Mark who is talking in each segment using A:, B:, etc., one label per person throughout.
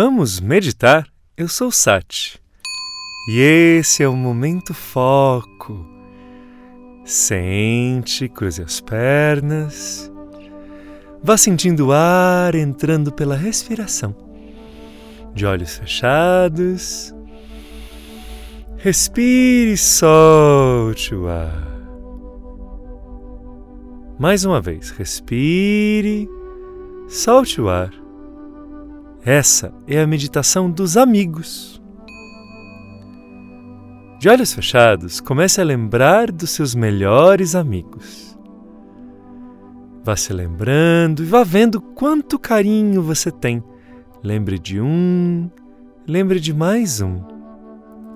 A: Vamos meditar? Eu sou Sati. E esse é o momento foco. Sente, cruze as pernas. Vá sentindo o ar entrando pela respiração. De olhos fechados. Respire e solte o ar. Mais uma vez, respire, solte o ar. Essa é a meditação dos amigos. De olhos fechados, comece a lembrar dos seus melhores amigos. Vá se lembrando e vá vendo quanto carinho você tem. Lembre de um, lembre de mais um.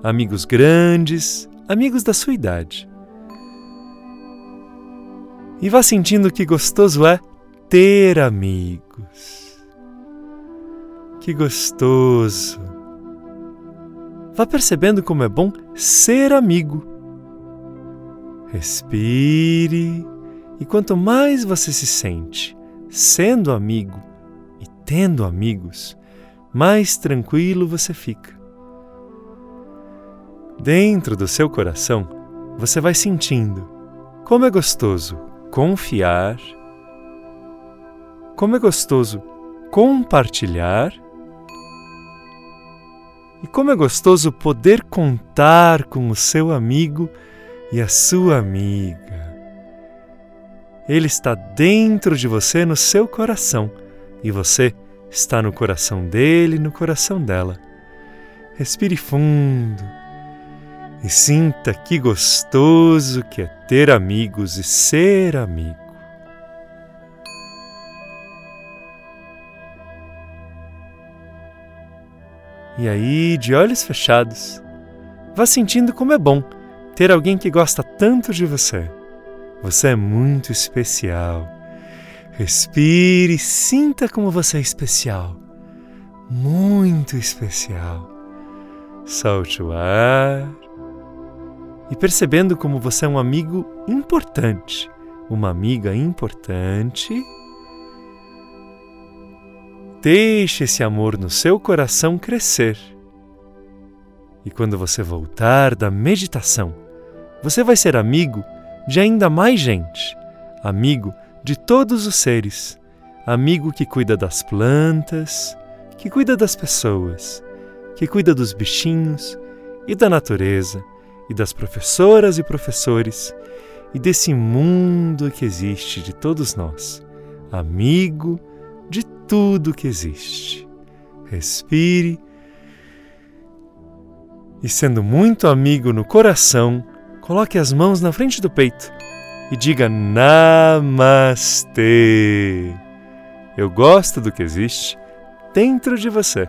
A: Amigos grandes, amigos da sua idade. E vá sentindo que gostoso é ter amigos. Que gostoso! Vá percebendo como é bom ser amigo. Respire, e quanto mais você se sente sendo amigo e tendo amigos, mais tranquilo você fica. Dentro do seu coração, você vai sentindo como é gostoso confiar, como é gostoso compartilhar e como é gostoso poder contar com o seu amigo e a sua amiga. Ele está dentro de você, no seu coração, e você está no coração dele, no coração dela. Respire fundo e sinta que gostoso que é ter amigos e ser amigo. E aí, de olhos fechados, vá sentindo como é bom ter alguém que gosta tanto de você. Você é muito especial. Respire e sinta como você é especial. Muito especial. Solte o ar. E percebendo como você é um amigo importante, uma amiga importante Deixe esse amor no seu coração crescer. E quando você voltar da meditação, você vai ser amigo de ainda mais gente, amigo de todos os seres, amigo que cuida das plantas, que cuida das pessoas, que cuida dos bichinhos e da natureza, e das professoras e professores, e desse mundo que existe de todos nós, amigo de tudo que existe. Respire e, sendo muito amigo no coração, coloque as mãos na frente do peito e diga Namastê. Eu gosto do que existe dentro de você.